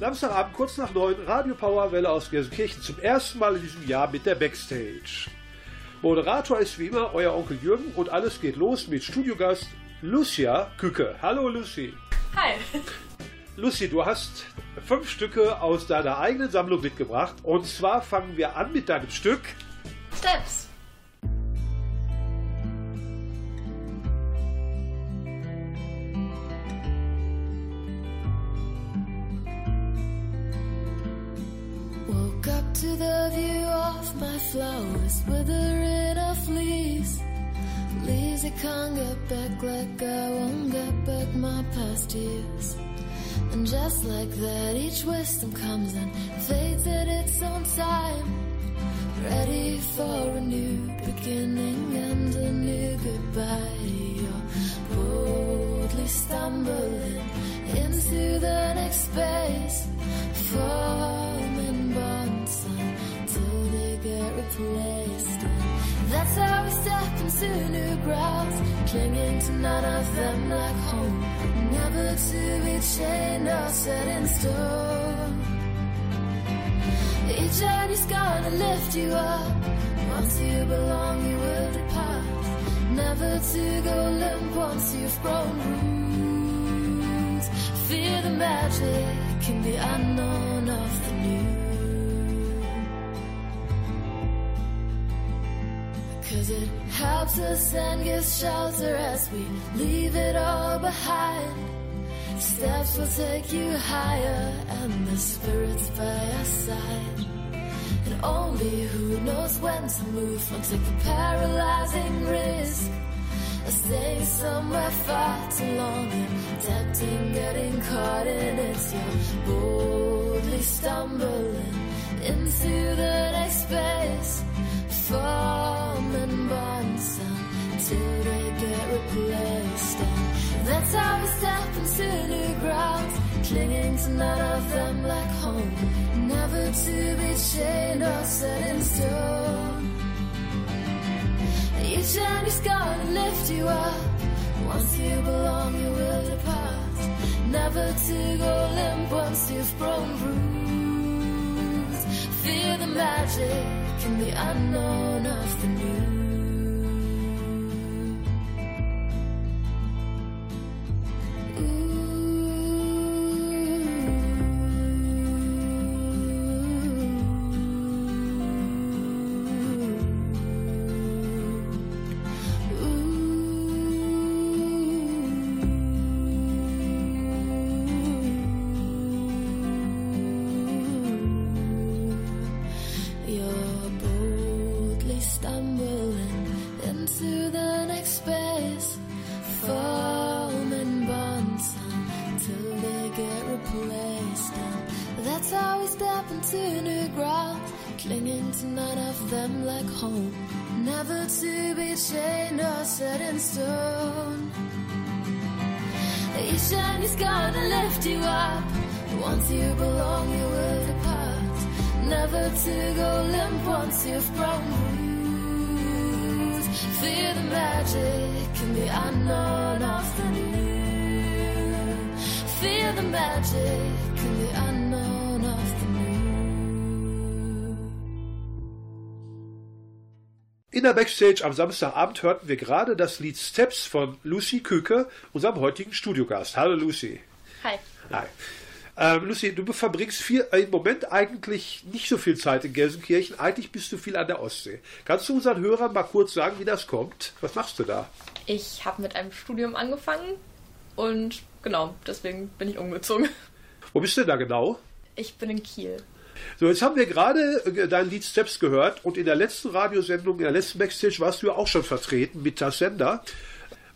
Samstagabend kurz nach neun, Radio Powerwelle aus Gelsenkirchen zum ersten Mal in diesem Jahr mit der Backstage. Moderator ist wie immer euer Onkel Jürgen und alles geht los mit Studiogast Lucia Kücke. Hallo Lucy. Hi. Lucy, du hast fünf Stücke aus deiner eigenen Sammlung mitgebracht. Und zwar fangen wir an mit deinem Stück Steps. To the view of my flowers withering off leaves. Leaves I can't get back like I won't get back my past years. And just like that, each wisdom comes and fades at its own time. Ready for a new beginning and a new goodbye. You're boldly stumbling into the next space. Forming get replaced. That's how we step into new grounds, clinging to none of them like home. Never to be chained or set in stone. Each journey's gonna lift you up. Once you belong, you will depart. Never to go limp once you've grown roots. Fear the magic in the unknown of the new. Cause it helps us and gives shelter as we leave it all behind. Steps will take you higher and the spirit's by our side. And only who knows when to move on take a paralyzing risk. Or stay somewhere far too long and tempting getting caught in it. You're boldly stumbling into the next space. Forming bonds until they get replaced. And that's how we step into new grounds, clinging to none of them like home. Never to be chained or set in stone. Each journey's gonna lift you up. Once you belong, you will depart. Never to go limp once you've grown bruised. Fear the magic in the unknown of the new. Each journey's gonna lift you up. Once you belong, you will depart. Never to go limp once you've grown bruised. Fear the magic in the unknown of the new. Fear the magic In der Backstage am Samstagabend hörten wir gerade das Lied Steps von Lucy Küke, unserem heutigen Studiogast. Hallo Lucy. Hi. Hi. Ähm, Lucy, du verbringst viel, äh, im Moment eigentlich nicht so viel Zeit in Gelsenkirchen. Eigentlich bist du viel an der Ostsee. Kannst du unseren Hörern mal kurz sagen, wie das kommt? Was machst du da? Ich habe mit einem Studium angefangen und genau, deswegen bin ich umgezogen. Wo bist du denn da genau? Ich bin in Kiel. So, jetzt haben wir gerade äh, dein Lied Steps gehört und in der letzten Radiosendung, in der letzten Backstage warst du ja auch schon vertreten mit das Sender.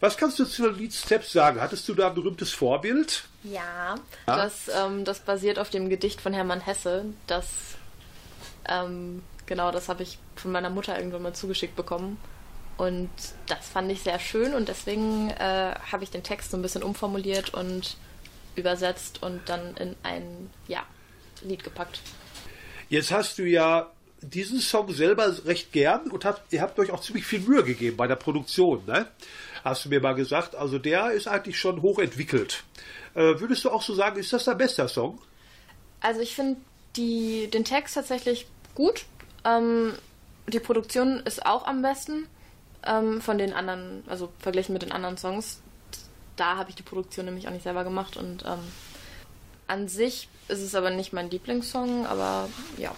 Was kannst du zu dem Lied Steps sagen? Hattest du da ein berühmtes Vorbild? Ja, Ja? Das, ähm, das basiert auf dem Gedicht von Hermann Hesse. Das, ähm, genau, das habe ich von meiner Mutter irgendwann mal zugeschickt bekommen. Und das fand ich sehr schön und deswegen äh, habe ich den Text so ein bisschen umformuliert und übersetzt und dann in ein ja, Lied gepackt. Jetzt hast du ja diesen Song selber recht gern und habt, ihr habt euch auch ziemlich viel Mühe gegeben bei der Produktion, ne? Hast du mir mal gesagt. Also der ist eigentlich schon hochentwickelt. Äh, würdest du auch so sagen, ist das dein bester Song? Also ich finde den Text tatsächlich gut. Ähm, die Produktion ist auch am besten ähm, von den anderen, also verglichen mit den anderen Songs. Da habe ich die Produktion nämlich auch nicht selber gemacht und ähm, an sich ist es aber nicht mein Lieblingssong, aber ja.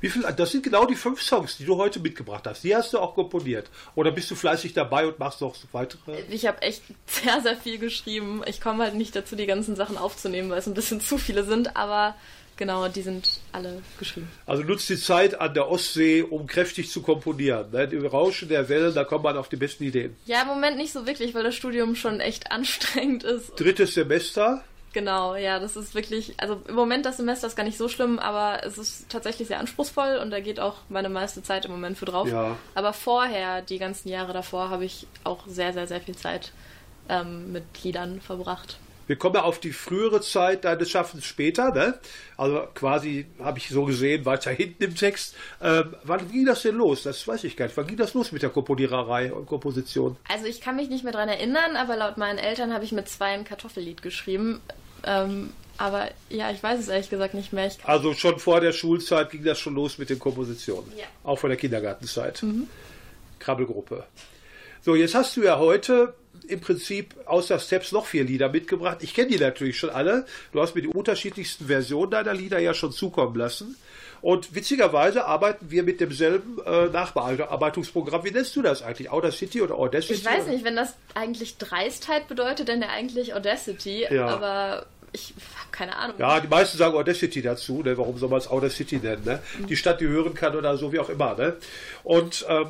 Wie viel, das sind genau die fünf Songs, die du heute mitgebracht hast. Die hast du auch komponiert. Oder bist du fleißig dabei und machst noch weitere? Ich habe echt sehr, sehr viel geschrieben. Ich komme halt nicht dazu, die ganzen Sachen aufzunehmen, weil es ein bisschen zu viele sind, aber genau, die sind alle geschrieben. Also nutzt die Zeit an der Ostsee, um kräftig zu komponieren. Ne? Im Rauschen der Wellen, da kommt man auf die besten Ideen. Ja, im Moment nicht so wirklich, weil das Studium schon echt anstrengend ist. Drittes Semester. Genau, ja, das ist wirklich, also im Moment das Semester ist gar nicht so schlimm, aber es ist tatsächlich sehr anspruchsvoll und da geht auch meine meiste Zeit im Moment für drauf. Ja. Aber vorher, die ganzen Jahre davor, habe ich auch sehr, sehr, sehr viel Zeit ähm, mit Liedern verbracht. Wir kommen ja auf die frühere Zeit deines Schaffens später, ne? Also quasi habe ich so gesehen, weiter hinten im Text. Ähm, wann ging das denn los? Das weiß ich gar nicht. Wann ging das los mit der Komponiererei und Komposition? Also ich kann mich nicht mehr dran erinnern, aber laut meinen Eltern habe ich mit zwei ein Kartoffellied geschrieben. Ähm, aber ja, ich weiß es ehrlich gesagt nicht mehr. also schon vor der Schulzeit ging das schon los mit den Kompositionen. Ja. Auch vor der Kindergartenzeit. Mhm. Krabbelgruppe. So, jetzt hast du ja heute im Prinzip außer Steps noch vier Lieder mitgebracht. Ich kenne die natürlich schon alle. Du hast mir die unterschiedlichsten Versionen deiner Lieder ja schon zukommen lassen. Und witzigerweise arbeiten wir mit demselben äh, Nachbearbeitungsprogramm. Wie nennst du das eigentlich? Audacity oder Audacity? Ich weiß nicht, wenn das eigentlich Dreistheit bedeutet, dann ja eigentlich Audacity. Ja. Aber ich habe keine Ahnung. Ja, die meisten sagen Audacity dazu. Ne? Warum soll man es Audacity nennen? Ne? Die Stadt, die hören kann oder so, wie auch immer. Ne? Und ähm,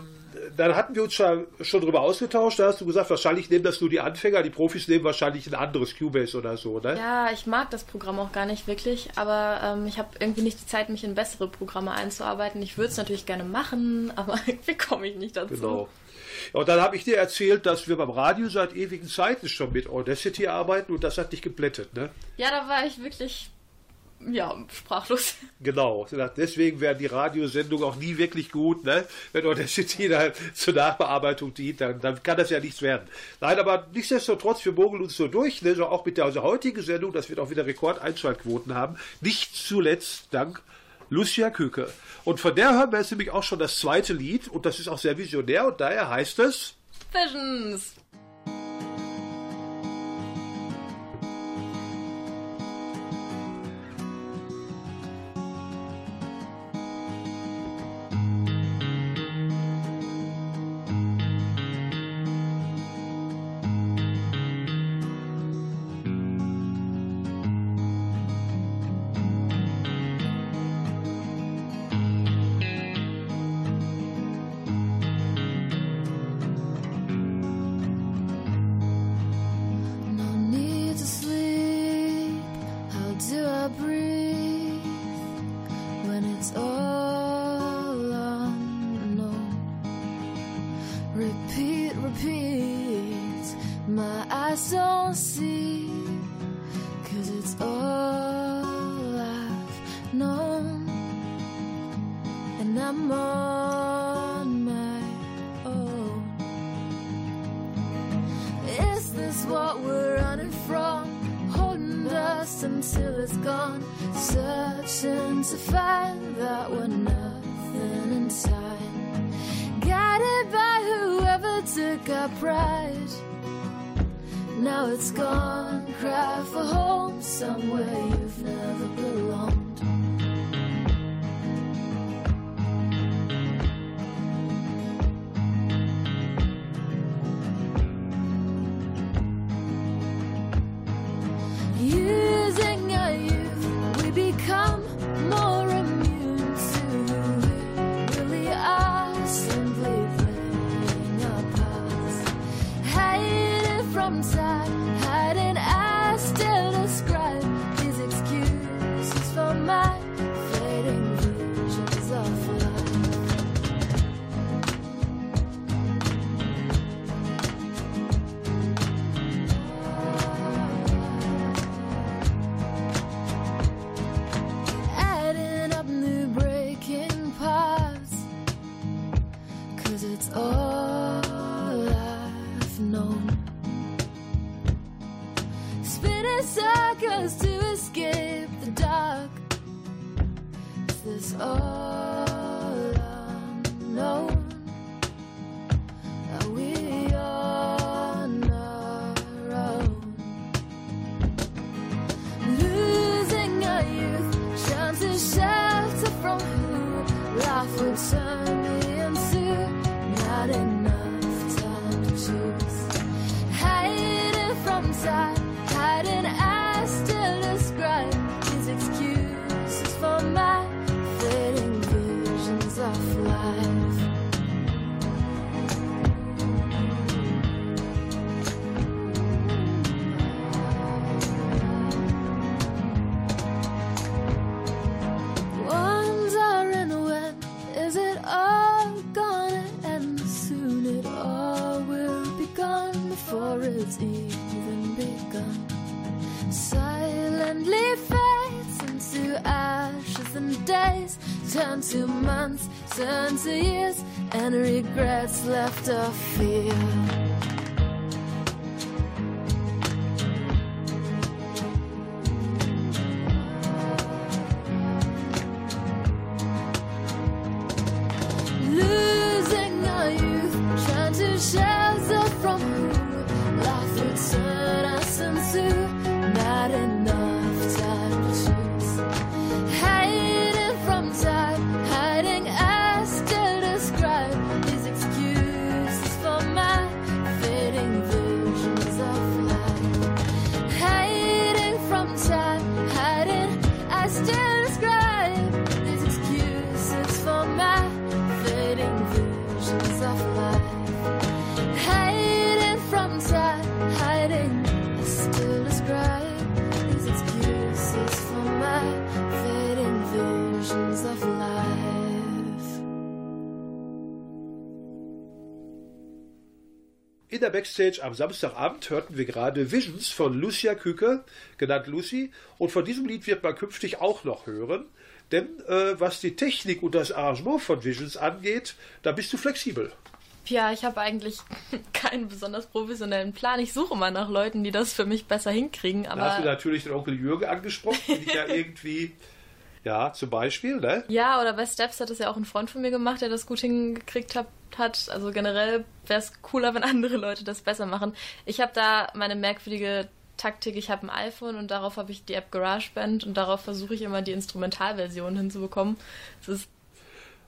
dann hatten wir uns schon, schon drüber ausgetauscht. Da hast du gesagt, wahrscheinlich nehmen das nur die Anfänger, die Profis nehmen wahrscheinlich ein anderes Cubase oder so, ne? Ja, ich mag das Programm auch gar nicht wirklich, aber ähm, ich habe irgendwie nicht die Zeit, mich in bessere Programme einzuarbeiten. Ich würde es natürlich gerne machen, aber irgendwie komme ich nicht dazu. Genau. Ja, und dann habe ich dir erzählt, dass wir beim Radio seit ewigen Zeiten schon mit Audacity arbeiten und das hat dich geblättet, ne? Ja, da war ich wirklich ja, sprachlos. Genau. Deswegen werden die Radiosendungen auch nie wirklich gut, ne? Wenn Audacity da zur Nachbearbeitung dient, dann, dann kann das ja nichts werden. Nein, aber nichtsdestotrotz, wir mogeln uns so durch, ne? So auch mit der also heutigen Sendung, dass wir auch wieder Rekordeinschaltquoten haben. Nicht zuletzt dank Lucia Küke. Und von der hören wir jetzt nämlich auch schon das zweite Lied und das ist auch sehr visionär und daher heißt es Visions. it's gone. Searching to find that we're nothing inside. Guided by whoever took our pride. Now it's gone. Cry for home somewhere you've never belonged. left a fear. Backstage am Samstagabend hörten wir gerade Visions von Lucia Küke, genannt Lucy, und von diesem Lied wird man künftig auch noch hören. Denn äh, was die Technik und das Arrangement von Visions angeht, da bist du flexibel. Ja, ich habe eigentlich keinen besonders professionellen Plan. Ich suche mal nach Leuten, die das für mich besser hinkriegen. Da hast du natürlich den Onkel Jürgen angesprochen, den ich ja irgendwie, ja, zum Beispiel, ne? ja, oder bei Steps hat es ja auch ein Freund von mir gemacht, der das gut hingekriegt hat. hat. Also generell wäre es cooler, wenn andere Leute das besser machen. Ich habe da meine merkwürdige Taktik. Ich habe ein iPhone und darauf habe ich die App GarageBand und darauf versuche ich immer die Instrumentalversion hinzubekommen. Es ist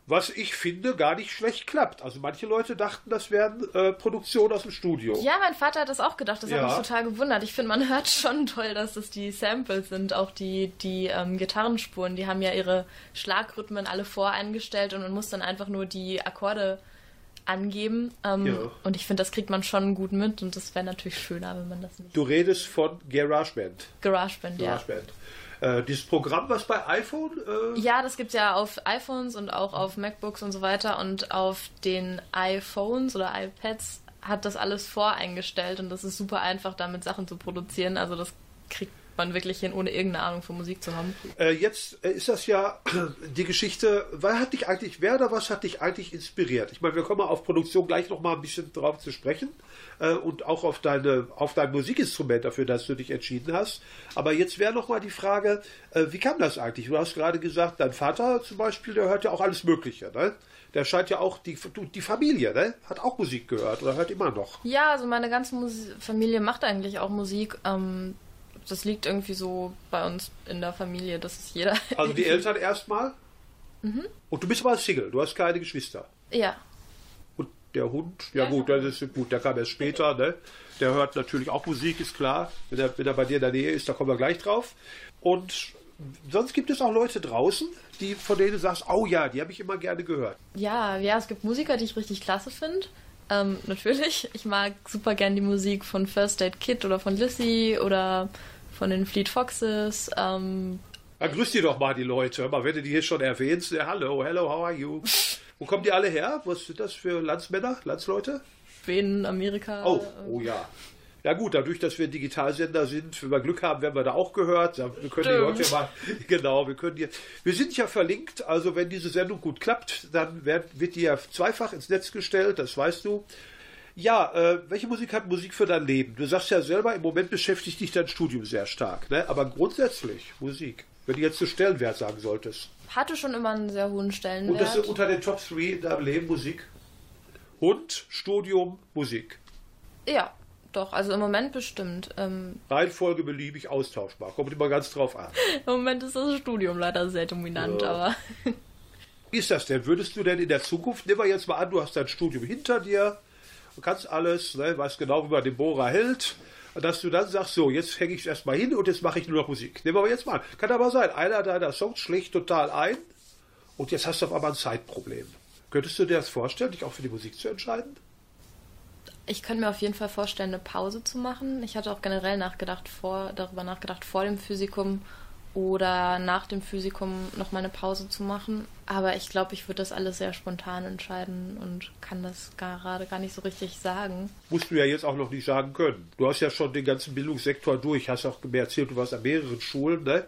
Was ich finde, gar nicht schlecht klappt. Also manche Leute dachten, das wären äh, Produktionen aus dem Studio. Ja, mein Vater hat das auch gedacht. Das Ja. hat mich total gewundert. Ich finde, man hört schon toll, dass das die Samples sind, auch die, die ähm, Gitarrenspuren. Die haben ja ihre Schlagrhythmen alle voreingestellt und man muss dann einfach nur die Akkorde angeben. Ähm, Ja. Und ich finde, das kriegt man schon gut mit und das wäre natürlich schöner, wenn man das nicht. Du redest von GarageBand. GarageBand, ja. GarageBand. Äh, dieses Programm, was bei iPhone äh, Ja, das gibt's ja auf iPhones und auch auf MacBooks und so weiter und auf den iPhones oder iPads hat das alles voreingestellt und das ist super einfach, damit Sachen zu produzieren. Also das kriegt man wirklich hin, ohne irgendeine Ahnung von Musik zu haben. Äh, jetzt äh, ist das ja die Geschichte, wer hat dich eigentlich, wer oder was hat dich eigentlich inspiriert? Ich meine, wir kommen auf Produktion gleich noch mal ein bisschen drauf zu sprechen äh, und auch auf deine, auf dein Musikinstrument, dafür, dass du dich entschieden hast. Aber jetzt wäre noch mal die Frage, äh, wie kam das eigentlich? Du hast gerade gesagt, dein Vater zum Beispiel, der hört ja auch alles Mögliche, ne? Der scheint ja auch, die, die Familie, ne? Hat auch Musik gehört oder hört immer noch. Ja, also meine ganze Musi Familie macht eigentlich auch Musik. Ähm, das liegt irgendwie so bei uns in der Familie, dass es jeder. Also die Eltern erstmal. Und du bist aber Single, du hast keine Geschwister. ja. Und der Hund, ja gut, das ist gut, der kam erst später, ne? Der hört natürlich auch Musik, ist klar. Wenn er, wenn er bei dir in der Nähe ist, da kommen wir gleich drauf. Und sonst gibt es auch Leute draußen, die von denen du sagst, oh ja, die habe ich immer gerne gehört. Ja, ja, es gibt Musiker, die ich richtig klasse finde. Ähm, natürlich. Ich mag super gern die Musik von First Aid Kid oder von Lissy oder von den Fleet Foxes. Ähm, Dann grüß die doch mal die Leute. Hör mal, wenn du die hier schon erwähnst, ja, hallo, hello, how are you? Wo kommen die alle her? Was sind das für Landsmänner, Landsleute? Schweden, Amerika. Oh, äh, oh ja. Ja gut, dadurch, dass wir ein Digitalsender sind, wenn wir Glück haben, werden wir da auch gehört. Wir können die Stimmt. Leute mal, genau, wir können die, wir sind ja verlinkt, also wenn diese Sendung gut klappt, dann wird, wird die ja zweifach ins Netz gestellt, das weißt du. Ja, äh, welche Musik hat Musik für dein Leben? Du sagst ja selber, im Moment beschäftigt dich dein Studium sehr stark, ne? aber grundsätzlich Musik. Wenn du jetzt einen Stellenwert sagen solltest. Hatte schon immer einen sehr hohen Stellenwert. Und das ist unter den Top 3 in deinem Leben Musik? Hund, Studium, Musik. Ja, doch, also im Moment bestimmt. Ähm, Reihenfolge beliebig austauschbar. Kommt immer ganz drauf an. Im Moment ist das Studium leider sehr dominant, Ja. aber Wie ist das denn? Würdest du denn in der Zukunft, nehmen wir jetzt mal an, du hast dein Studium hinter dir, du kannst alles, ne, weißt genau, wie man den Bohrer hält, dass du dann sagst, so, jetzt hänge ich erstmal hin und jetzt mache ich nur noch Musik. Nehmen wir aber jetzt mal an. Kann aber sein, einer deiner Songs schlägt total ein und jetzt hast du auf einmal ein Zeitproblem. Könntest du dir das vorstellen, dich auch für die Musik zu entscheiden? ich könnte mir auf jeden Fall vorstellen, eine Pause zu machen. Ich hatte auch generell nachgedacht, vor, darüber nachgedacht, vor dem Physikum oder nach dem Physikum noch mal eine Pause zu machen. Aber ich glaube, ich würde das alles sehr spontan entscheiden und kann das gerade gar nicht so richtig sagen. Musst du ja jetzt auch noch nicht sagen können. Du hast ja schon den ganzen Bildungssektor durch, hast auch mir erzählt, du warst an mehreren Schulen, ne?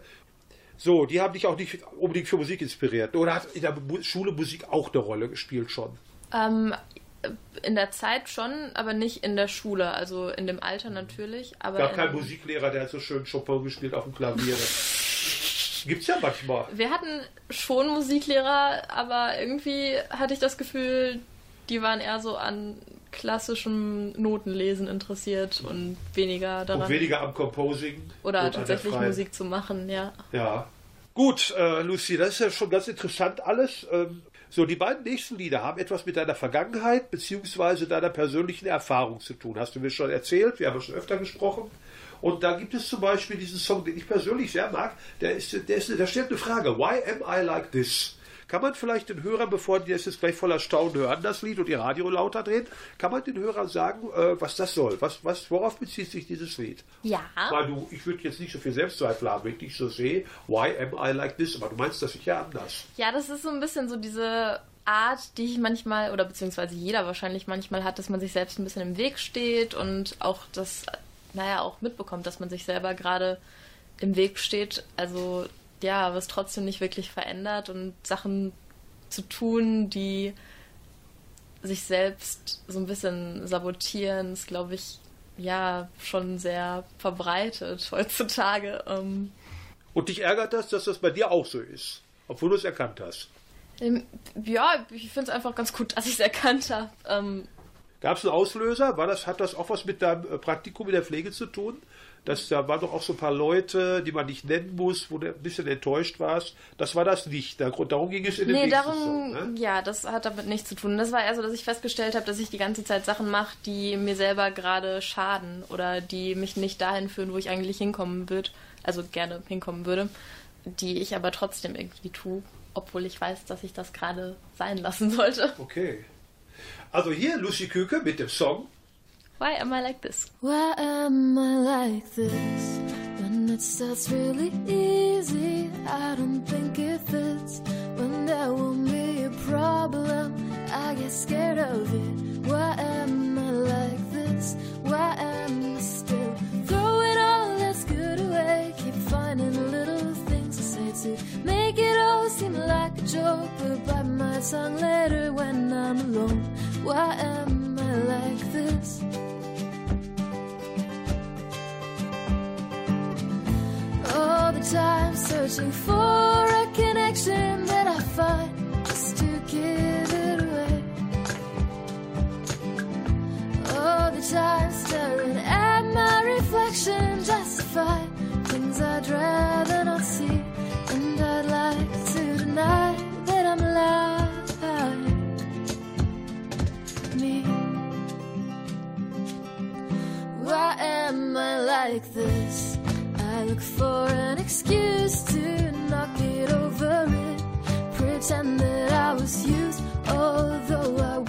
So, die haben dich auch nicht unbedingt für Musik inspiriert. Oder hat in der Schule Musik auch eine Rolle gespielt schon? Ähm, in der Zeit schon, aber nicht in der Schule. Also in dem Alter natürlich. Aber gab in, keinen Musiklehrer, der hat so schön Chopin gespielt auf dem Klavier. Gibt's ja manchmal. Wir hatten schon Musiklehrer, aber irgendwie hatte ich das Gefühl, die waren eher so an klassischem Notenlesen interessiert und weniger daran. Und weniger am Composing. oder tatsächlich Musik zu machen, ja. Ja. Gut, äh, Lucy, das ist ja schon ganz interessant alles. Ähm, so, die beiden nächsten Lieder haben etwas mit deiner Vergangenheit beziehungsweise deiner persönlichen Erfahrung zu tun. Hast du mir schon erzählt, wir haben schon öfter gesprochen. Und da gibt es zum Beispiel diesen Song, den ich persönlich sehr mag. Der ist, der ist, da steht eine Frage: Why am I like this? Kann man vielleicht den Hörern, bevor die das jetzt gleich voller Staunen hören, das Lied und ihr Radio lauter drehen, kann man den Hörern sagen, äh, was das soll? Was, was, worauf bezieht sich dieses Lied? Ja. Weil du, ich würde jetzt nicht so viel Selbstzweifel haben, wenn ich dich so sehe, why am I like this? Aber du meinst das sicher anders. Ja, das ist so ein bisschen so diese Art, die ich manchmal, oder beziehungsweise jeder wahrscheinlich manchmal hat, dass man sich selbst ein bisschen im Weg steht und auch das, naja, auch mitbekommt, dass man sich selber gerade im Weg steht. Also ja, aber es trotzdem nicht wirklich verändert und Sachen zu tun, die sich selbst so ein bisschen sabotieren, ist, glaube ich, ja, schon sehr verbreitet heutzutage. Ähm, Und dich ärgert das, dass das bei dir auch so ist, obwohl du es erkannt hast. Ähm, Ja, ich finde es einfach ganz gut, dass ich es erkannt habe. Gab es einen Auslöser? War das, hat das auch was mit deinem äh, Praktikum in der Pflege zu tun? Das, da waren doch auch so ein paar Leute, die man nicht nennen muss, wo du ein bisschen enttäuscht warst. Das war das nicht. Der Grund, darum ging es in dem nee, darum, Song. Ne? ja, das hat damit nichts zu tun. Das war eher so, dass ich festgestellt habe, dass ich die ganze Zeit Sachen mache, die mir selber gerade schaden oder die mich nicht dahin führen, wo ich eigentlich hinkommen würde, also gerne hinkommen würde, die ich aber trotzdem irgendwie tue, obwohl ich weiß, dass ich das gerade sein lassen sollte. Okay. Also hier Lucy Küke mit dem Song. Why am I like this? Why am I like this? When it starts really easy, I don't think it fits. When there won't be a problem, I get scared of it. Why am I like this? Why am I still throwing all that's good away? Keep finding little things to make it all seem like a joke, but bite my tongue later when I'm alone. Why am I like this? all the time searching for a connection that I find just to give it away. All the time staring at my reflection just to things I'd rather not see, I'd like to deny that I'm alive. Me. Why am I like this? I look for an excuse to knock it over it. Pretend that I was used, although I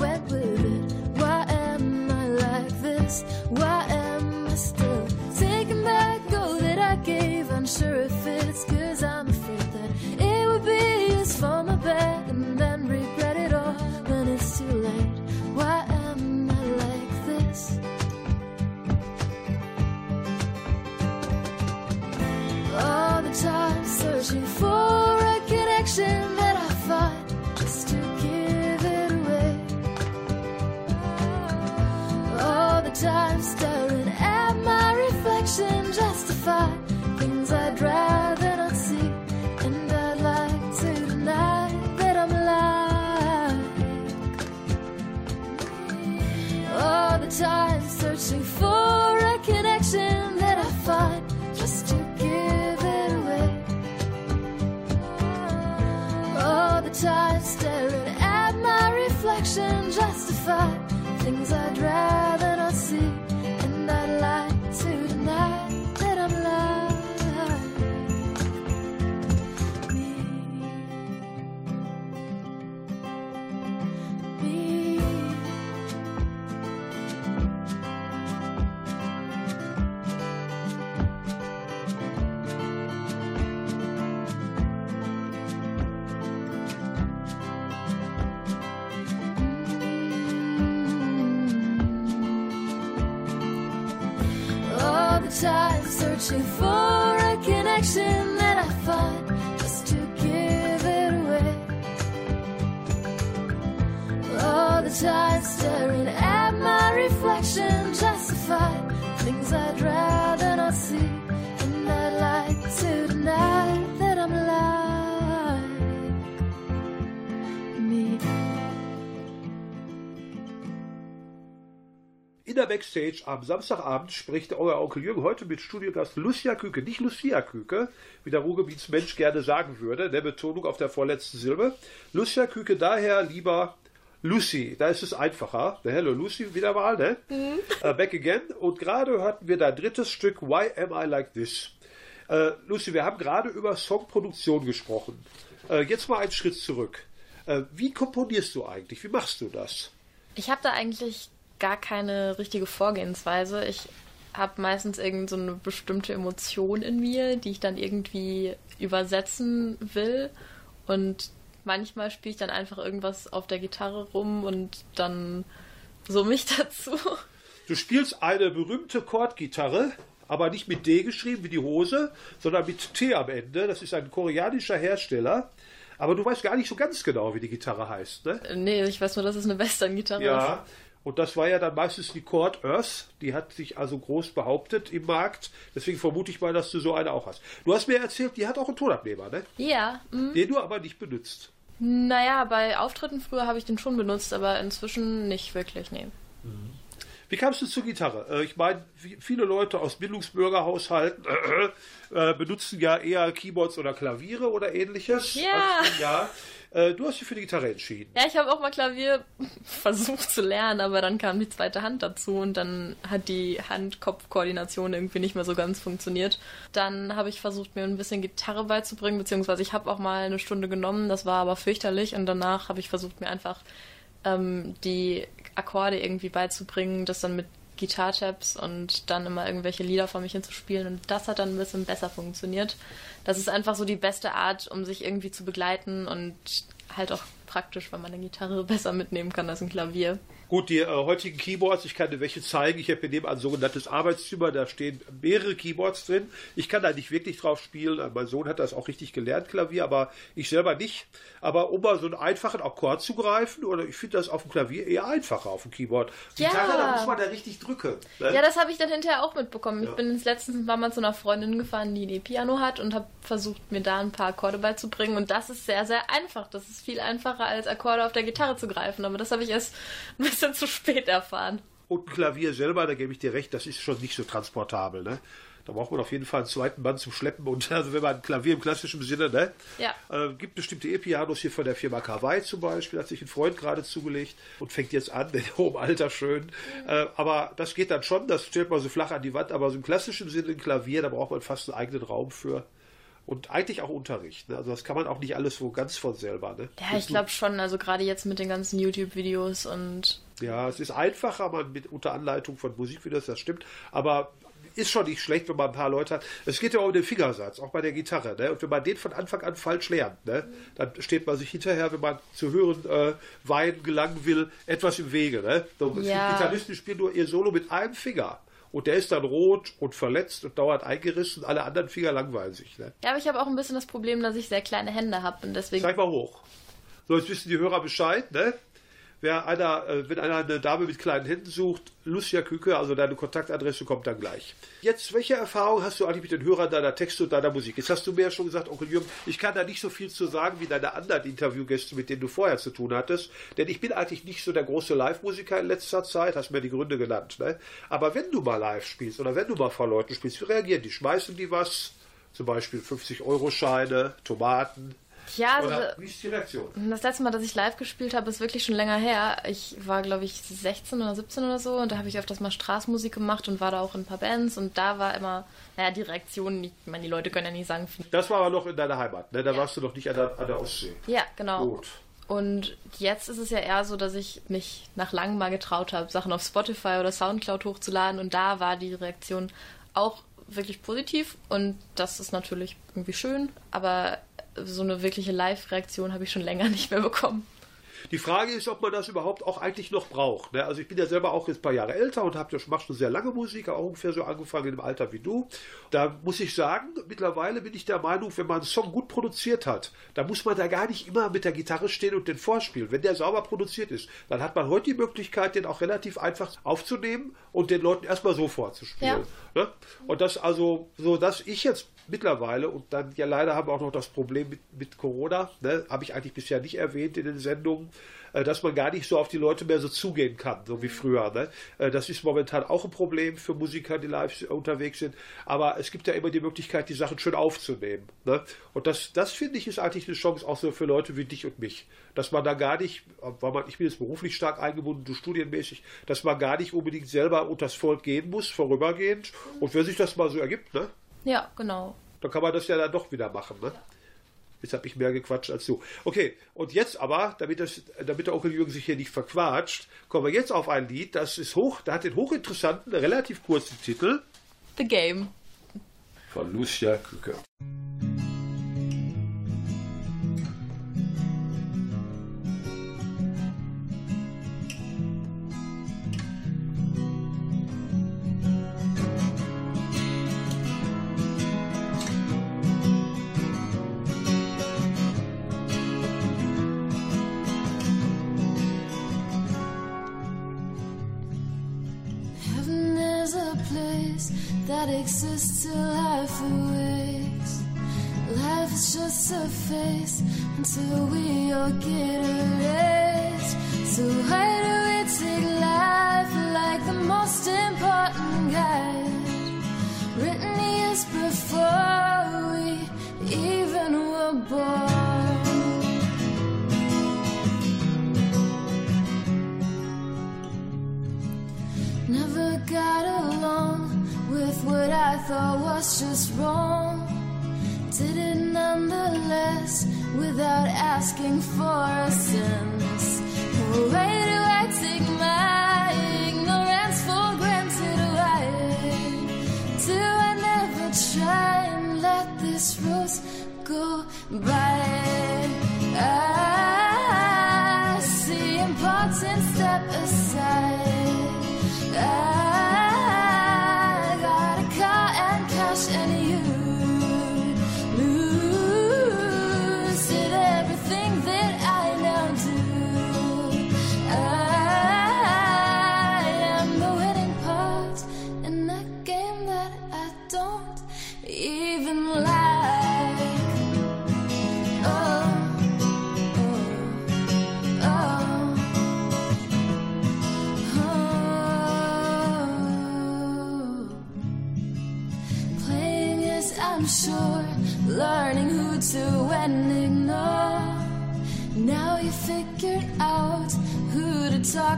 staring at my reflection, justified things I'd rather not see, and I'd like to deny that I'm lying. Me. In der Backstage am Samstagabend spricht euer Onkel Jürgen heute mit Studiogast Lucia Küke, nicht Lucia Küke, wie der Ruhrgebietsmensch gerne sagen würde, der Betonung auf der vorletzten Silbe. Lucia Küke daher lieber Lucy, da ist es einfacher. Der Hello Lucy wieder mal, ne? Äh, back again. Und gerade hörten wir dein drittes Stück Why Am I Like This? Äh, Lucy, wir haben gerade über Songproduktion gesprochen. Äh, jetzt mal einen Schritt zurück. Äh, wie komponierst du eigentlich? Wie machst du das? Ich habe da eigentlich gar keine richtige Vorgehensweise. Ich habe meistens irgend so eine bestimmte Emotion in mir, die ich dann irgendwie übersetzen will. Und manchmal spiele ich dann einfach irgendwas auf der Gitarre rum und dann so mich dazu. Du spielst eine berühmte Chordgitarre, aber nicht mit D geschrieben wie die Hose, sondern mit T am Ende. Das ist ein koreanischer Hersteller. Aber du weißt gar nicht so ganz genau, wie die Gitarre heißt, ne? Nee, ich weiß nur, dass es eine Western-Gitarre ist. Ja. Und das war ja dann meistens die Chord Earth. Die hat sich also groß behauptet im Markt. Deswegen vermute ich mal, dass du so eine auch hast. Du hast mir erzählt, die hat auch einen Tonabnehmer, ne? Ja, mm. Den du aber nicht benutzt. Naja, bei Auftritten früher habe ich den schon benutzt, aber inzwischen nicht wirklich, nee. Wie kamst du zur Gitarre? Äh, Ich meine, viele Leute aus Bildungsbürgerhaushalten äh, äh, benutzen ja eher Keyboards oder Klaviere oder ähnliches. Ja. Ja. Äh, Du hast dich für die Gitarre entschieden. Ja, ich habe auch mal Klavier versucht zu lernen, aber dann kam die zweite Hand dazu und dann hat die Hand-Kopf-Koordination irgendwie nicht mehr so ganz funktioniert. Dann habe ich versucht, mir ein bisschen Gitarre beizubringen, beziehungsweise ich habe auch mal eine Stunde genommen, das war aber fürchterlich und danach habe ich versucht, mir einfach ähm, die Akkorde irgendwie beizubringen, das dann mit Gitartabs und dann immer irgendwelche Lieder vor mich hinzuspielen und das hat dann ein bisschen besser funktioniert. Das ist einfach so die beste Art, um sich irgendwie zu begleiten und halt auch praktisch, weil man eine Gitarre besser mitnehmen kann als ein Klavier. Gut, die äh, heutigen Keyboards, ich kann dir welche zeigen. Ich habe hier nebenan ein sogenanntes Arbeitszimmer, da stehen mehrere Keyboards drin. Ich kann da nicht wirklich drauf spielen. Äh, Mein Sohn hat das auch richtig gelernt, Klavier, aber ich selber nicht. Aber um mal so einen einfachen Akkord zu greifen, oder ich finde das auf dem Klavier eher einfacher auf dem Keyboard. Ja. Gitarre, da muss man da richtig drücken. Ne? Ja, das habe ich dann hinterher auch mitbekommen. Ja. Ich bin ins letzten war mal zu einer Freundin gefahren, die ein E-Piano hat und habe versucht, mir da ein paar Akkorde beizubringen. Und das ist sehr, sehr einfach. Das ist viel einfacher, als Akkorde auf der Gitarre zu greifen. Aber das habe ich erst ein bisschen zu spät erfahren. Und ein Klavier selber, da gebe ich dir recht, das ist schon nicht so transportabel. Ne? Da braucht man auf jeden Fall einen zweiten Mann zum Schleppen. Und also wenn man ein Klavier im klassischen Sinne, ne? Ja. Äh, gibt bestimmte E-Pianos hier von der Firma Kawai zum Beispiel, hat sich ein Freund gerade zugelegt und fängt jetzt an, in hohem Alter schön. Äh, aber das geht dann schon, das stellt man so flach an die Wand, aber so im klassischen Sinne ein Klavier, da braucht man fast einen eigenen Raum für. Und eigentlich auch Unterricht. Ne? Also das kann man auch nicht alles so ganz von selber. Ne? Ja, ich glaube schon. Also gerade jetzt mit den ganzen YouTube-Videos und Ja, es ist einfacher, man mit unter Anleitung von Musikvideos, das stimmt, aber ist schon nicht schlecht, wenn man ein paar Leute hat. Es geht ja auch um den Fingersatz, auch bei der Gitarre. Ne? Und wenn man den von Anfang an falsch lernt, ne? dann steht man sich hinterher, wenn man zu hören äh, Wein gelangen will, etwas im Wege. Ne? So, Ja. Gitarristen spielen nur ihr Solo mit einem Finger. Und der ist dann rot und verletzt und dauert eingerissen. Alle anderen Finger langweilen sich. Ne? ja, aber ich habe auch ein bisschen das Problem, dass ich sehr kleine Hände habe und deswegen Zeig mal hoch. So, jetzt wissen die Hörer Bescheid, ne? Wer einer, äh, wenn einer eine Dame mit kleinen Händen sucht, Lucia Küke, also deine Kontaktadresse kommt dann gleich. Jetzt, welche Erfahrung hast du eigentlich mit den Hörern deiner Texte und deiner Musik? Jetzt hast du mir ja schon gesagt, Onkel Jürgen, ich kann da nicht so viel zu sagen wie deine anderen Interviewgäste, mit denen du vorher zu tun hattest, denn ich bin eigentlich nicht so der große Live-Musiker in letzter Zeit, hast mir die Gründe genannt. Ne? Aber wenn du mal live spielst oder wenn du mal vor Leuten spielst, wie reagieren die? Schmeißen die was? Zum Beispiel 50-Euro-Scheine, Tomaten, Ja, also wie ist die Reaktion? das letzte Mal, dass ich live gespielt habe, ist wirklich schon länger her. Ich war, glaube ich, 16 oder 17 oder so und da habe ich öfters mal Straßenmusik gemacht und war da auch in ein paar Bands und da war immer, naja, die Reaktion, ich meine, die Leute können ja nicht sagen, Das war aber noch in deiner Heimat, ne? Da Ja. warst du noch nicht an der, an der Ostsee. ja, genau. Gut. Und jetzt ist es ja eher so, dass ich mich nach langem mal getraut habe, Sachen auf Spotify oder Soundcloud hochzuladen und da war die Reaktion auch wirklich positiv und das ist natürlich irgendwie schön, aber so eine wirkliche Live-Reaktion habe ich schon länger nicht mehr bekommen. Die Frage ist, ob man das überhaupt auch eigentlich noch braucht. Ne? Also ich bin ja selber auch jetzt ein paar Jahre älter und habe ja mache schon sehr lange Musik, auch ungefähr so angefangen im Alter wie du. Da muss ich sagen, mittlerweile bin ich der Meinung, wenn man einen Song gut produziert hat, dann muss man da gar nicht immer mit der Gitarre stehen und den vorspielen. Wenn der sauber produziert ist, dann hat man heute die Möglichkeit, den auch relativ einfach aufzunehmen und den Leuten erstmal so vorzuspielen. Ne? Und das also, so dass ich jetzt mittlerweile und dann ja leider haben wir auch noch das Problem mit, mit Corona, ne, habe ich eigentlich bisher nicht erwähnt in den Sendungen, äh, dass man gar nicht so auf die Leute mehr so zugehen kann, so wie früher. Ne? Äh, Das ist momentan auch ein Problem für Musiker, die live unterwegs sind. Aber es gibt ja immer die Möglichkeit, die Sachen schön aufzunehmen. Ne? Und das, das finde ich ist eigentlich eine Chance auch so für Leute wie dich und mich. Dass man da gar nicht, weil man, ich bin jetzt beruflich stark eingebunden, du studienmäßig, dass man gar nicht unbedingt selber unters Volk gehen muss, vorübergehend. Und wenn sich das mal so ergibt, ne? Ja, genau. Dann kann man das ja dann doch wieder machen. Ne? Jetzt habe ich mehr gequatscht als du. Okay, und jetzt aber, damit, das, damit der Onkel Jürgen sich hier nicht verquatscht, kommen wir jetzt auf ein Lied, das ist hoch, da hat den hochinteressanten, relativ kurzen Titel The Game. von Lucia Küke. Until we all get erased. So why do we take life like the most important guide? Written years before we even were born. Never got along with what I thought was just wrong. Did it nonetheless without asking for a sense. Why do I take my ignorance for granted? Why do I never try and let this rose go by?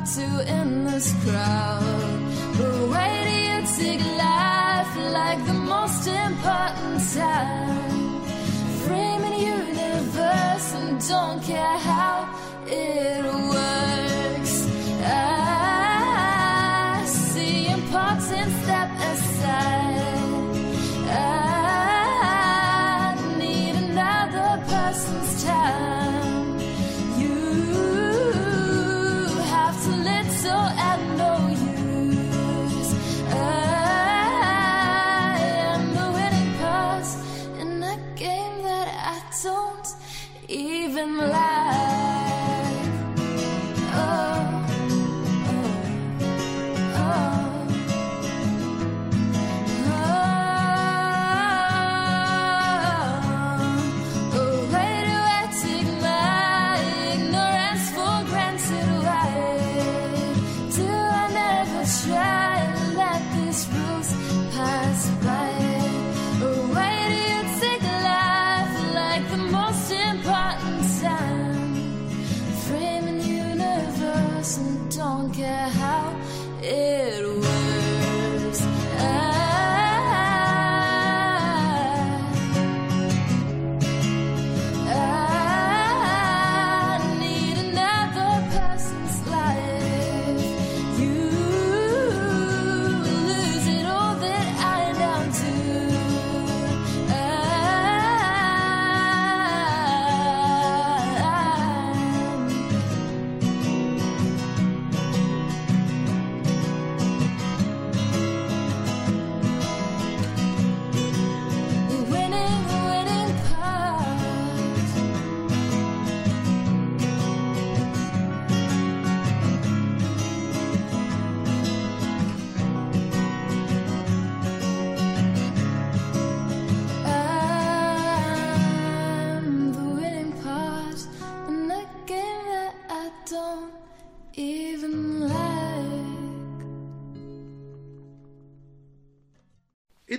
To in this crowd. But why do you take life like the most important time? Framing universe and don't care how it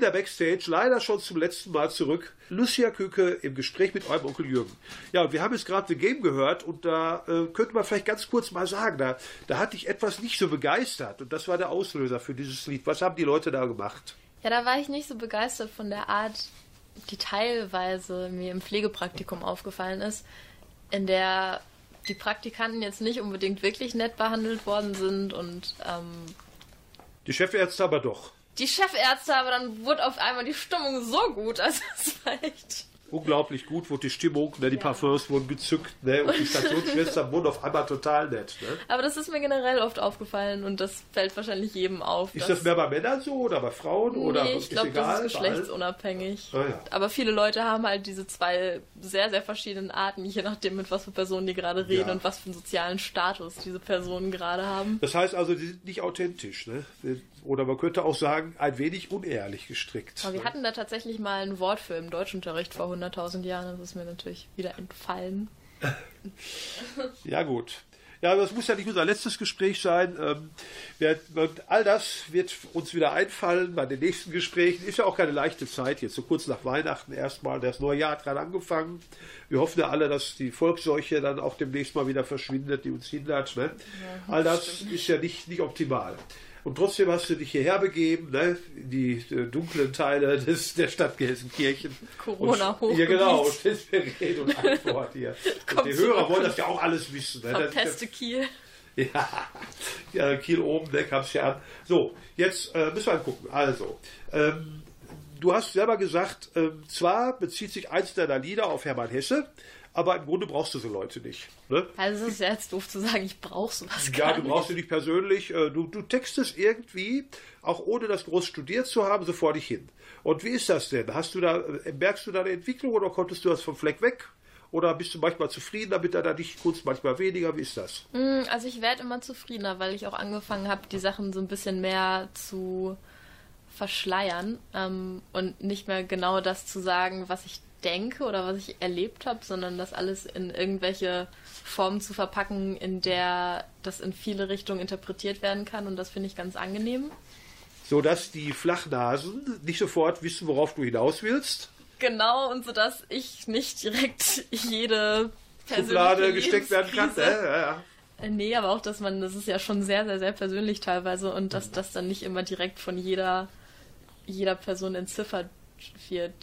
der Backstage leider schon zum letzten Mal zurück. Lucia Küke im Gespräch mit eurem Onkel Jürgen. Ja, und wir haben jetzt gerade The Game gehört und da äh, könnte man vielleicht ganz kurz mal sagen, da, da hatte ich etwas nicht so begeistert und das war der Auslöser für dieses Lied. Was haben die Leute da gemacht? Ja, da war ich nicht so begeistert von der Art, die teilweise mir im Pflegepraktikum aufgefallen ist, in der die Praktikanten jetzt nicht unbedingt wirklich nett behandelt worden sind und ähm, Die Chefärzte aber doch. Die Chefärzte, aber dann wurde auf einmal die Stimmung so gut, also es war echt. Unglaublich gut wurde die Stimmung, ne? die Parfums wurden gezückt ne? und die Stationsschwestern wurden auf einmal total nett. Ne? Aber das ist mir generell oft aufgefallen und das fällt wahrscheinlich jedem auf. Ist das mehr bei Männern so oder bei Frauen? oder nee, ich glaube, das ist geschlechtsunabhängig. Ah, ja. Aber viele Leute haben halt diese zwei sehr, sehr verschiedenen Arten, je nachdem, mit was für Personen die gerade reden Ja. und was für einen sozialen Status diese Personen gerade haben. Das heißt also, die sind nicht authentisch. Ne? Oder man könnte auch sagen, ein wenig unehrlich gestrickt. Aber wir ne? hatten da tatsächlich mal ein Wort für im Deutschunterricht vor 100.000 Jahren. Das ist mir natürlich wieder entfallen. Ja, gut. Ja, das muss ja nicht unser letztes Gespräch sein. Ähm, und all das wird uns wieder einfallen bei den nächsten Gesprächen. Ist ja auch keine leichte Zeit jetzt, so kurz nach Weihnachten erstmal. Das neue Jahr hat gerade angefangen. Wir hoffen ja alle, dass die Volksseuche dann auch demnächst mal wieder verschwindet, die uns hindert. Ne? all das ist ja nicht, nicht optimal. Und trotzdem hast du dich hierher begeben, ne? in die äh, dunklen Teile des, der Stadt Gelsenkirchen. Corona-Hochgebiet. Und- Ja, genau. Und jetzt wir Rede und Antwort hier. Und die Hörer wollen das ja auch alles wissen. Ne? Verpeste Kiel. ja, ja Kiel oben, ne, kam's ja an. So, jetzt äh, müssen wir mal gucken. Also, ähm, du hast selber gesagt, ähm, zwar bezieht sich eins deiner Lieder auf Hermann Hesse, aber im Grunde brauchst du so Leute nicht. Ne? Also es ist jetzt doof zu sagen, ich brauche sowas Ja, du brauchst sie nicht persönlich. äh, Du, du textest irgendwie, auch ohne das groß studiert zu haben, so vor dich hin. Und wie ist das denn? Hast du da, äh, merkst du da eine Entwicklung oder konntest du das vom Fleck weg? Oder bist du manchmal zufrieden damit deiner Dichtkunst, manchmal weniger? Wie ist das? Mm, Also ich werde immer zufriedener, weil ich auch angefangen habe, die Sachen so ein bisschen mehr zu verschleiern ähm, und nicht mehr genau das zu sagen, was ich denke oder was ich erlebt habe, sondern das alles in irgendwelche Formen zu verpacken, in der das in viele Richtungen interpretiert werden kann und das finde ich ganz angenehm. so dass die Flachnasen nicht sofort wissen, worauf du hinaus willst. Genau, und so dass ich nicht direkt jede Schublade gesteckt werden kann. Lebenskrise- Ja, ja, Nee, aber auch, dass man, das ist ja schon sehr, sehr, sehr persönlich teilweise und dass das dann nicht immer direkt von jeder, jeder Person entziffert wird.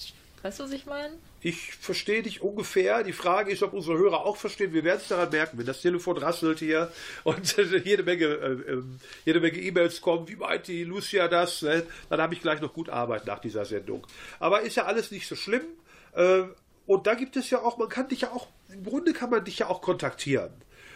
Weißt du, was ich meine? Ich verstehe dich ungefähr. Die Frage ist, ob unsere Hörer auch verstehen. Wir werden es daran merken, wenn das Telefon rasselt hier und jede Menge äh, ähm, jede Menge E-Mails kommen. Wie meint die Lucia das? Ne? Dann habe ich gleich noch gut Arbeit nach dieser Sendung. Aber ist ja alles nicht so schlimm. Äh, und da gibt es ja auch, man kann dich ja auch, im Grunde kann man dich ja auch kontaktieren.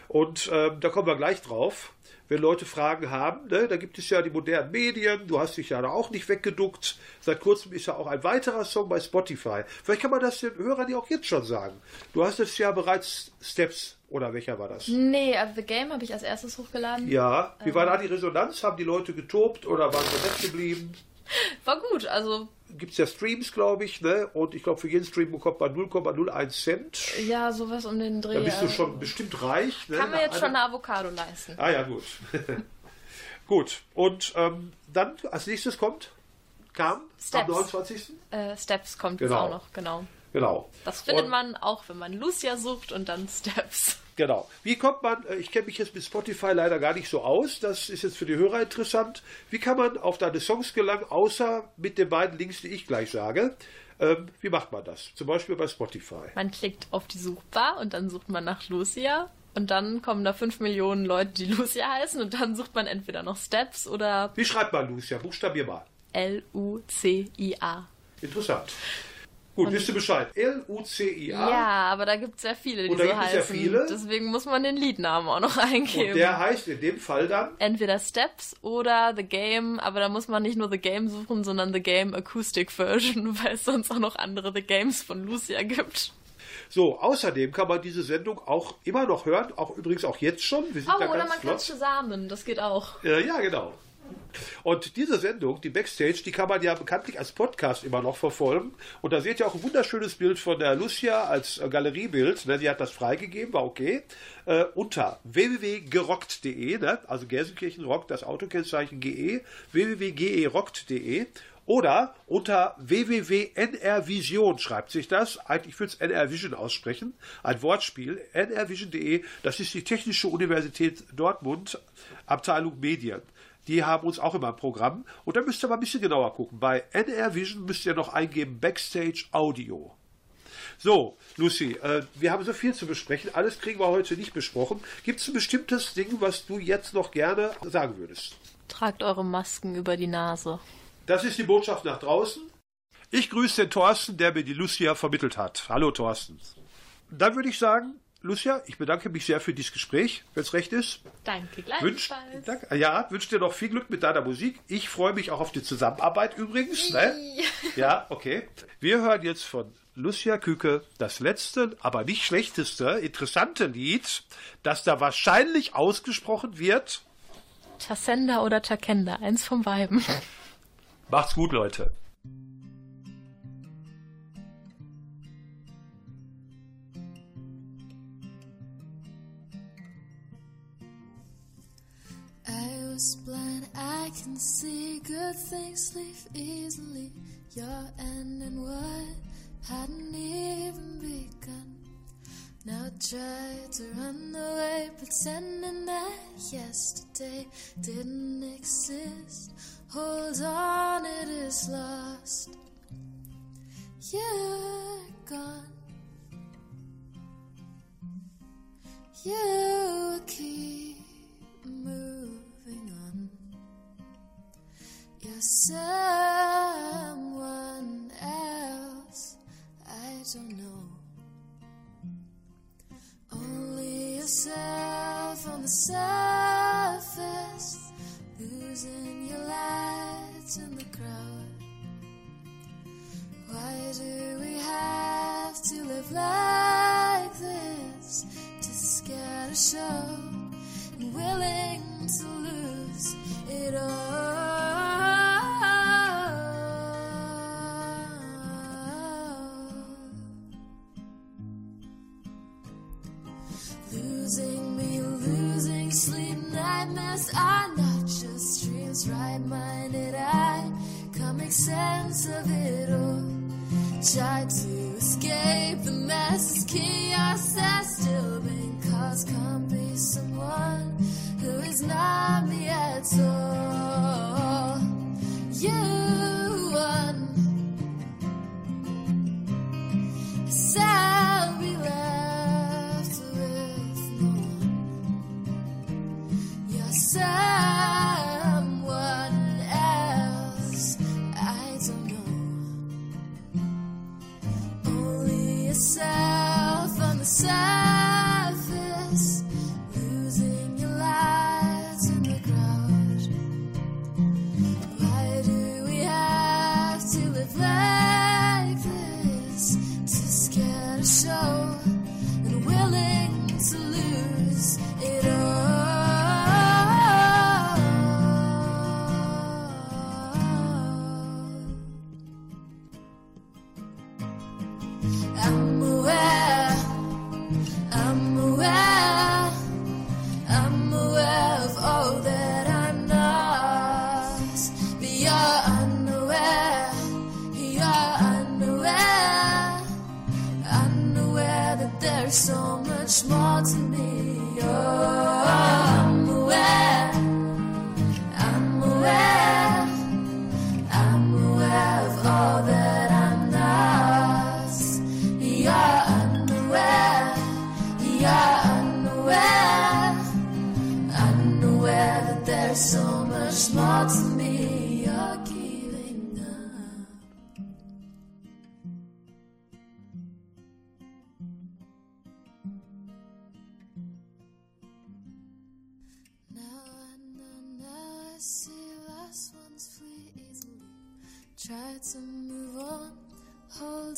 Und ähm, da kommen wir gleich drauf. Wenn Leute Fragen haben, ne, da gibt es ja die modernen Medien, du hast dich ja da auch nicht weggeduckt. Seit kurzem ist ja auch ein weiterer Song bei Spotify. Vielleicht kann man das den Hörern ja auch jetzt schon sagen. Du hast es ja bereits Steps, oder welcher war das? Nee, also The Game habe ich als erstes hochgeladen. Ja, wie war da die Resonanz? Haben die Leute getobt oder waren sie nett geblieben? War gut, also Gibt es ja Streams, glaube ich, ne? Und ich glaube, für jeden Stream bekommt man 0,01 Cent. ja, sowas um den Dreh. Da bist du schon bestimmt reich. Ne? Kann man jetzt schon eine Avocado leisten. Ah ja, gut. gut. Und ähm, dann als nächstes kommt, kam am Steps. 29. Äh, Steps kommt Genau. jetzt auch noch, genau. Genau. Das findet Und- man auch, wenn man Lucia sucht und dann Steps. Genau. Wie kommt man, äh, ich kenne mich jetzt mit Spotify leider gar nicht so aus, das ist jetzt für die Hörer interessant. Wie kann man auf deine Songs gelangen, außer mit den beiden Links, die ich gleich sage? Ähm, wie macht man das? Zum Beispiel bei Spotify. Man klickt auf die Suchbar und dann sucht man nach Lucia. Und dann kommen da 5 Millionen Leute, die Lucia heißen. Und dann sucht man entweder noch Steps oder Wie schreibt man Lucia? Buchstabier mal. L-U-C-I-A. Interessant. Gut, wisst ihr Bescheid? L-U-C-I-A. Ja, aber da gibt es sehr viele, die Und da so gibt es ja heißen. viele. Deswegen muss man den Liednamen auch noch eingeben. Und der heißt in dem Fall dann Entweder Steps oder The Game, aber da muss man nicht nur The Game suchen, sondern The Game Acoustic Version, weil es sonst auch noch andere The Games von Lucia gibt. So, außerdem kann man diese Sendung auch immer noch hören, auch übrigens auch jetzt schon. Wir sind Oh, da oder ganz man kann flott. zusammen, das geht auch. Äh, ja, genau. Und diese Sendung, die Backstage, die kann man ja bekanntlich als Podcast immer noch verfolgen. Und da seht ihr auch ein wunderschönes Bild von der Lucia als äh, Galeriebild. Ne? Sie hat das freigegeben, war okay. Äh, unter www.gerockt.de, ne? also Gelsenkirchen rockt das Autokennzeichen GE, www.gerockt.de. Oder unter www.nrvision schreibt sich das. Eigentlich würde es NRVision aussprechen. Ein Wortspiel. nrvision.de. Das ist die Technische Universität Dortmund, Abteilung Medien. Die haben uns auch immer im Programm. Und da müsst ihr mal ein bisschen genauer gucken. Bei NRVision müsst ihr noch eingeben Backstage Audio. So, Lucy, äh, wir haben so viel zu besprechen. Alles kriegen wir heute nicht besprochen. Gibt es ein bestimmtes Ding, was du jetzt noch gerne sagen würdest? Tragt eure Masken über die Nase. Das ist die Botschaft nach draußen. Ich grüße den Thorsten, der mir die Lucia vermittelt hat. Hallo Thorsten. Dann würde ich sagen, Lucia, ich bedanke mich sehr für dieses Gespräch, wenn es recht ist. Danke Wünsch, gleichfalls. danke, ja, wünsche dir noch viel Glück mit deiner Musik. Ich freue mich auch auf die Zusammenarbeit übrigens. Ne? Ja, okay. Wir hören jetzt von Lucia Küke das letzte, aber nicht schlechteste, interessante Lied, das da wahrscheinlich ausgesprochen wird. Tassenda oder Takenda, eins vom beiden. Macht's gut, Leute. Blind, I can see good things leave easily. Your end and what hadn't even begun. Now try to run away, pretending that yesterday didn't exist. Hold on, it is lost. You're gone. You keep moving You're someone else. I don't know. Only yourself on the surface, losing your light in the crowd. Why do we have to live like this? Just scared to show and willing to lose it all. Losing me, losing sleep, nightmares are not just dreams. Right minded, I can't make sense of it all. Try to escape the mess, chaos has still been caused. Can't be someone who is not me at all. You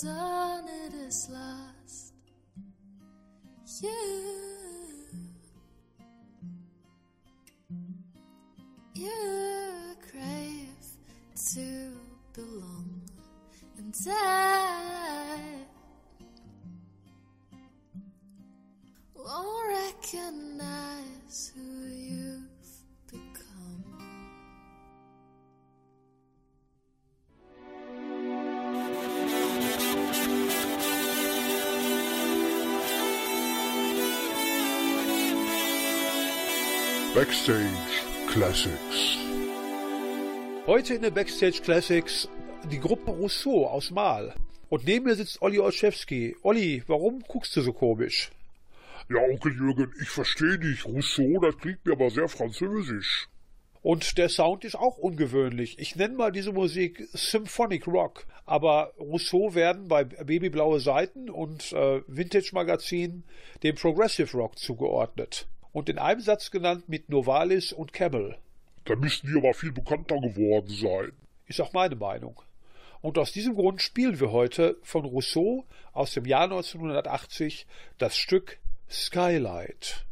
on, it is lost. You, you crave to belong, and I won't recognize who you've Backstage Classics. Heute in den Backstage Classics die Gruppe Rousseau aus Mal. Und neben mir sitzt Olli Olszewski. Olli, warum guckst du so komisch? Ja, Onkel Jürgen, ich verstehe dich. Rousseau, das klingt mir aber sehr französisch. Und der Sound ist auch ungewöhnlich. Ich nenne mal diese Musik Symphonic Rock. Aber Rousseau werden bei Babyblaue Seiten und äh, Vintage Magazin dem Progressive Rock zugeordnet. Und in einem Satz genannt mit Novalis und Camel. Da müssten die aber viel bekannter geworden sein. Ist auch meine Meinung. Und aus diesem Grund spielen wir heute von Rousseau aus dem Jahr 1980 das Stück Skylight.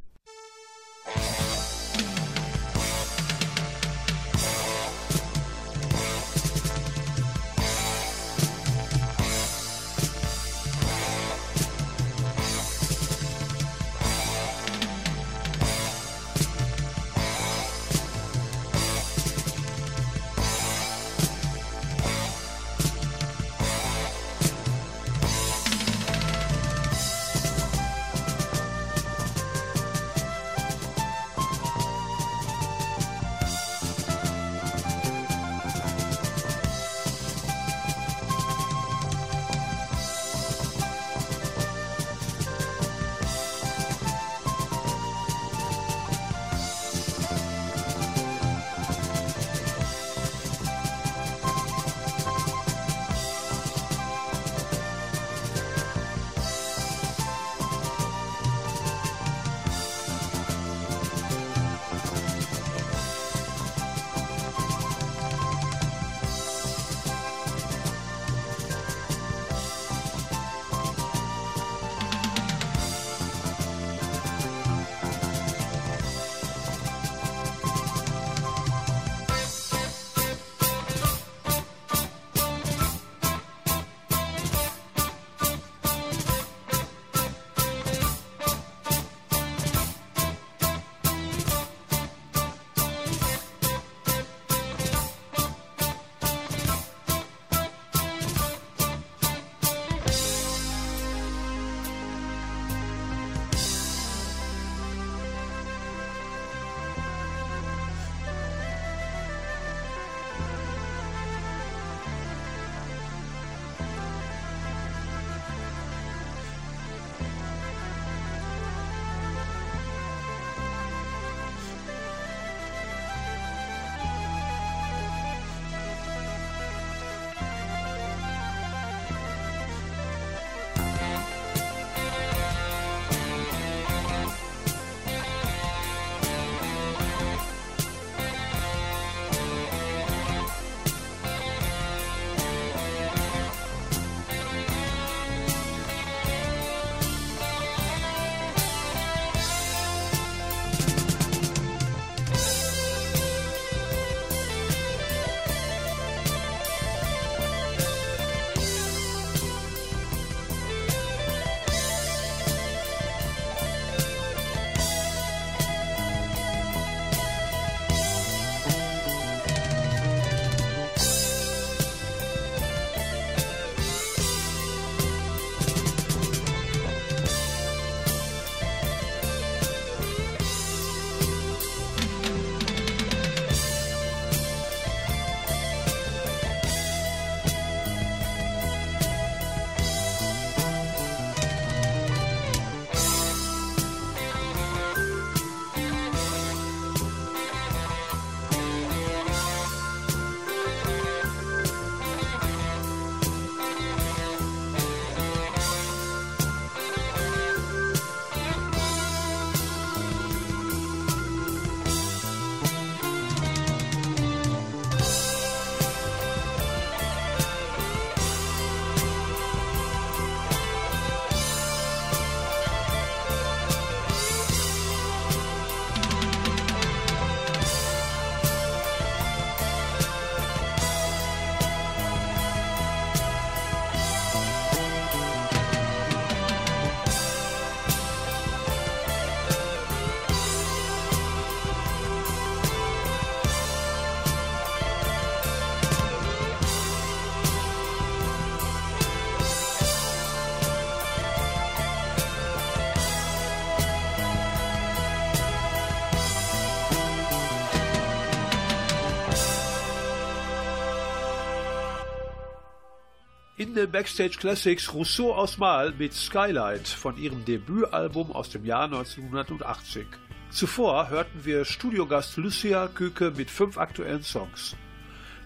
Den Backstage Classics Rousseau aus Mal mit Skylight von ihrem Debütalbum aus dem Jahr 1980. Zuvor hörten wir Studiogast Lucia Küke mit fünf aktuellen Songs.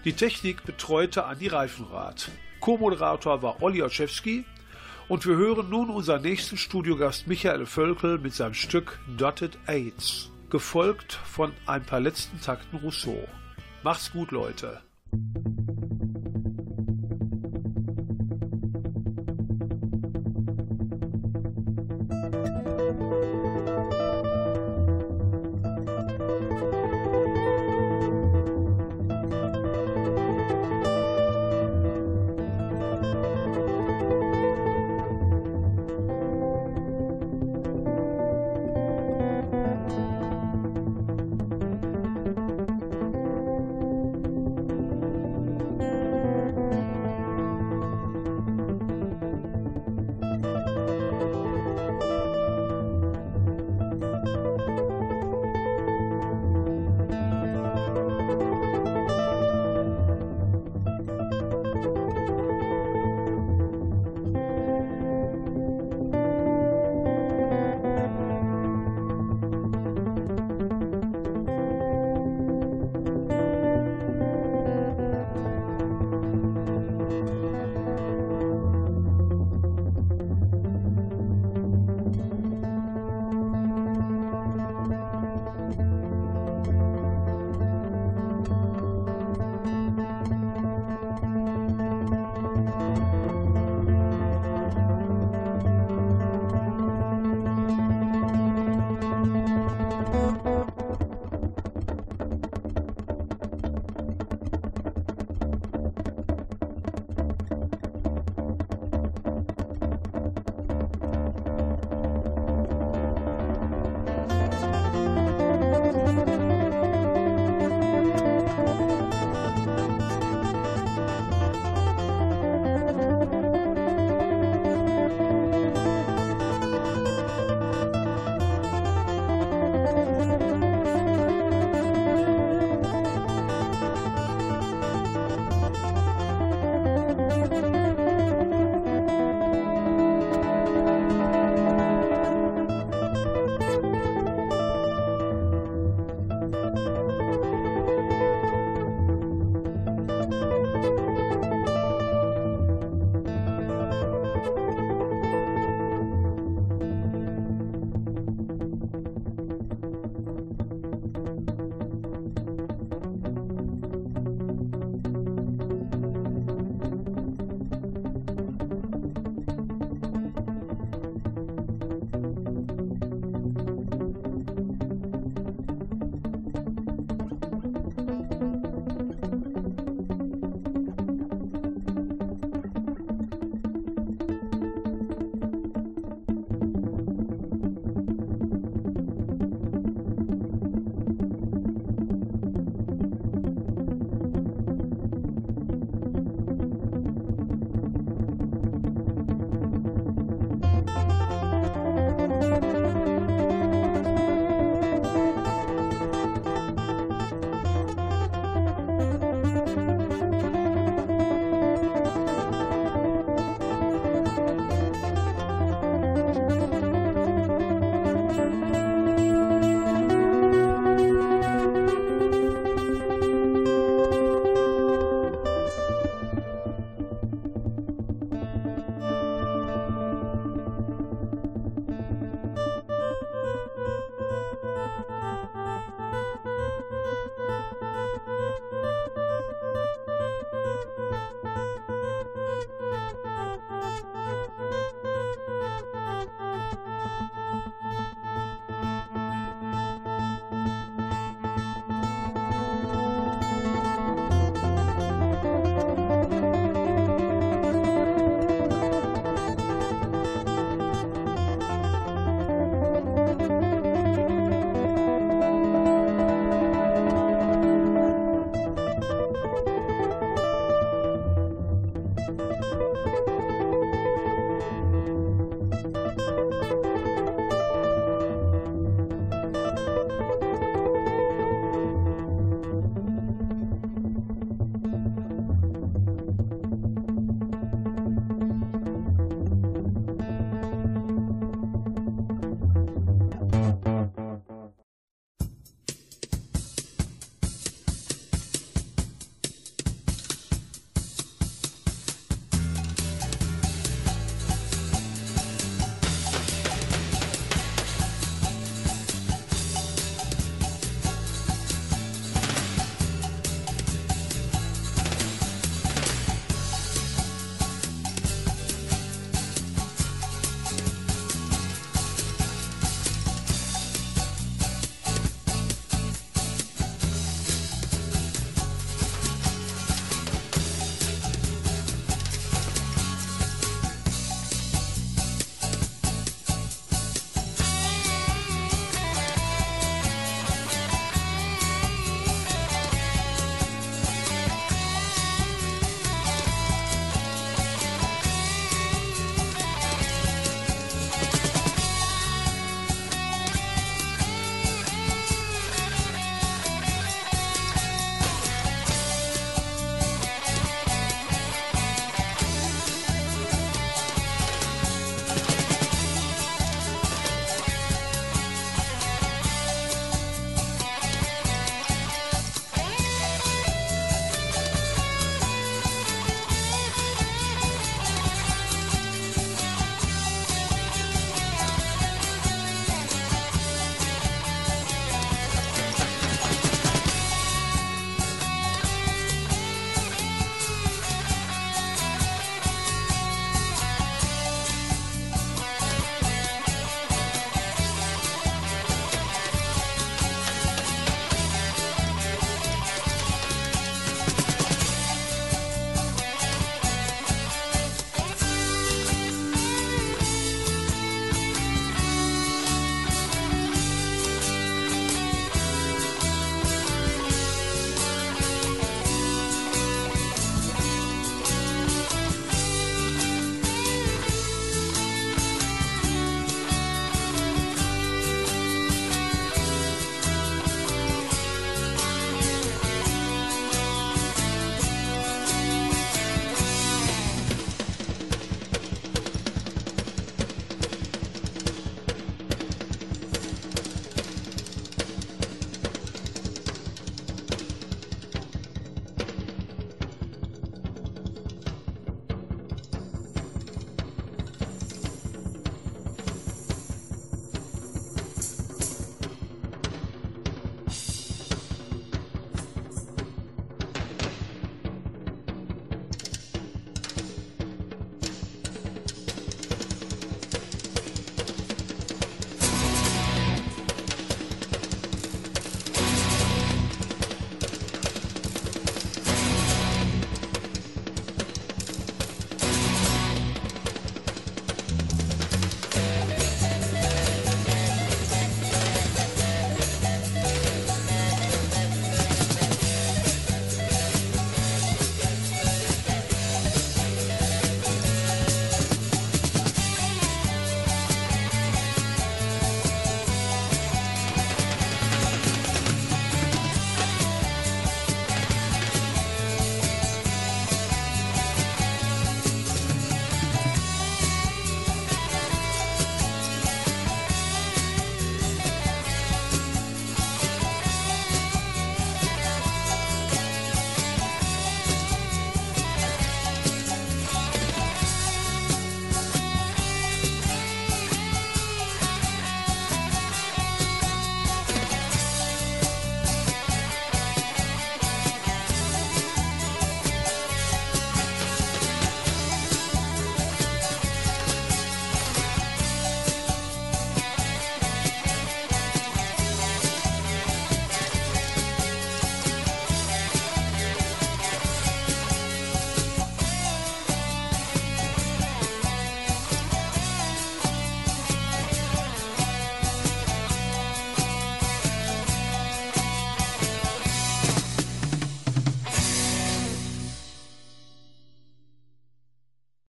Die Technik betreute Andi Reifenrath. Co-Moderator war Olli Olszewski und wir hören nun unseren nächsten Studiogast Michael Völkel mit seinem Stück Dotted AIDS, gefolgt von ein paar letzten Takten Rousseau. Macht's gut, Leute.